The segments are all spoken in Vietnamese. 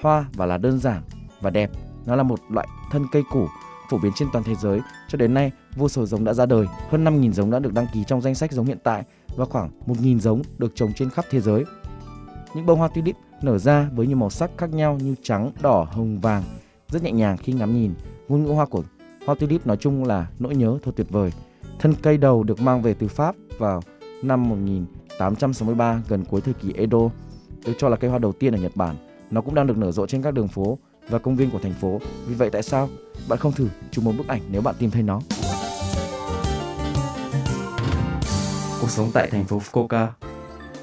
Hoa và là đơn giản và đẹp. Nó là một loại thân cây củ phổ biến trên toàn thế giới. Cho đến nay, vô số giống đã ra đời, hơn 5.000 giống đã được đăng ký trong danh sách giống hiện tại và khoảng 1.000 giống được trồng trên khắp thế giới. Những bông hoa tulip nở ra với nhiều màu sắc khác nhau như trắng, đỏ, hồng, vàng, rất nhẹ nhàng khi ngắm nhìn. Ngôn ngữ hoa của hoa tulip nói chung là nỗi nhớ thật tuyệt vời. Thân cây đầu được mang về từ Pháp vào năm 1863 gần cuối thời kỳ Edo, được cho là cây hoa đầu tiên ở Nhật Bản. Nó cũng đang được nở rộ trên các đường phố và công viên của thành phố. Vì vậy tại sao bạn không thử chụp một bức ảnh nếu bạn tìm thấy nó? Cuộc sống tại thành phố Fukuoka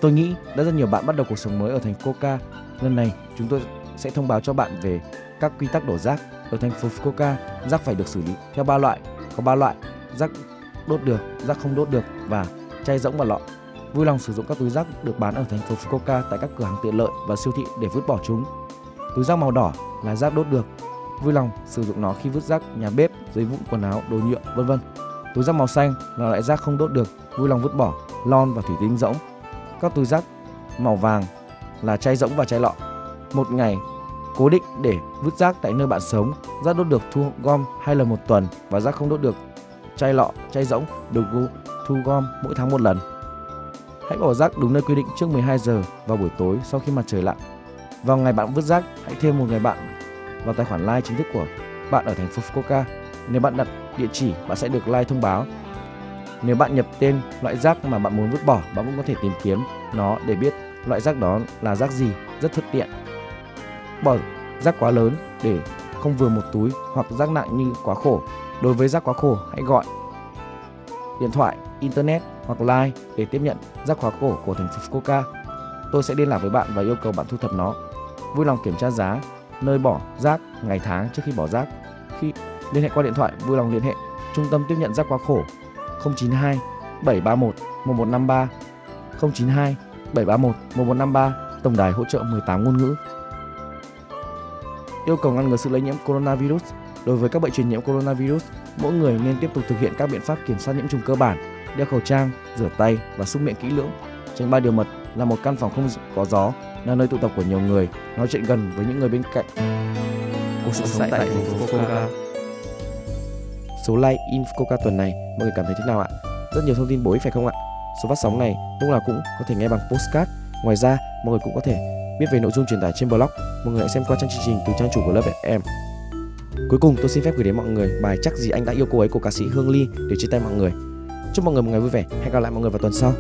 Tôi nghĩ đã rất nhiều bạn bắt đầu cuộc sống mới ở thành Fukuoka. Lần này chúng tôi sẽ thông báo cho bạn về các quy tắc đổ rác ở thành phố Fukuoka. Rác phải được xử lý theo ba loại, có ba loại: rác đốt được, rác không đốt được và chai rỗng và lọ. Vui lòng sử dụng các túi rác được bán ở thành phố Fukuoka tại các cửa hàng tiện lợi và siêu thị để vứt bỏ chúng. Túi rác màu đỏ là rác đốt được. Vui lòng sử dụng nó khi vứt rác nhà bếp, giấy vụn quần áo, đồ nhựa, vân vân. Túi rác màu xanh là loại rác không đốt được, vui lòng vứt bỏ, lon và thủy tinh rỗng. Các túi rác màu vàng là chai rỗng và chai lọ. Một ngày cố định để vứt rác tại nơi bạn sống, rác đốt được thu gom hai lần một tuần và rác không đốt được chai lọ, chai rỗng được thu gom mỗi tháng một lần. Hãy bỏ rác đúng nơi quy định trước 12 giờ vào buổi tối sau khi mặt trời lặn. Vào ngày bạn vứt rác, hãy thêm một người bạn vào tài khoản like chính thức của bạn ở thành phố Fukuoka. Nếu bạn đặt địa chỉ, bạn sẽ được like thông báo. Nếu bạn nhập tên loại rác mà bạn muốn vứt bỏ, bạn cũng có thể tìm kiếm nó để biết loại rác đó là rác gì, rất thuận tiện. Bỏ rác quá lớn để không vừa một túi hoặc rác nặng như quá khổ. Đối với rác quá khổ, hãy gọi điện thoại, internet hoặc line để tiếp nhận rác khóa cổ của thành phố Fukuoka. Tôi sẽ liên lạc với bạn và yêu cầu bạn thu thập nó. Vui lòng kiểm tra giá, nơi bỏ rác, ngày tháng trước khi bỏ rác. Khi liên hệ qua điện thoại, vui lòng liên hệ trung tâm tiếp nhận rác khóa khổ 092 731 1153 092 731 1153 tổng đài hỗ trợ 18 ngôn ngữ. Yêu cầu ngăn ngừa sự lây nhiễm coronavirus Đối với các bệnh truyền nhiễm coronavirus, mỗi người nên tiếp tục thực hiện các biện pháp kiểm soát nhiễm trùng cơ bản, đeo khẩu trang, rửa tay và súc miệng kỹ lưỡng. Tránh ba điều mật là một căn phòng không có gió, là nơi tụ tập của nhiều người, nói chuyện gần với những người bên cạnh. Cuộc sống tại thành phố Fukuoka. Số like in Fukuoka tuần này mọi người cảm thấy thế nào ạ? Rất nhiều thông tin bổ ích phải không ạ? Số phát sóng này lúc nào cũng có thể nghe bằng postcard. Ngoài ra, mọi người cũng có thể biết về nội dung truyền tải trên blog. Mọi người hãy xem qua trang chương trình từ trang chủ của lớp FM. Cuối cùng tôi xin phép gửi đến mọi người bài chắc gì anh đã yêu cô ấy của ca sĩ Hương Ly để chia tay mọi người. Chúc mọi người một ngày vui vẻ. Hẹn gặp lại mọi người vào tuần sau.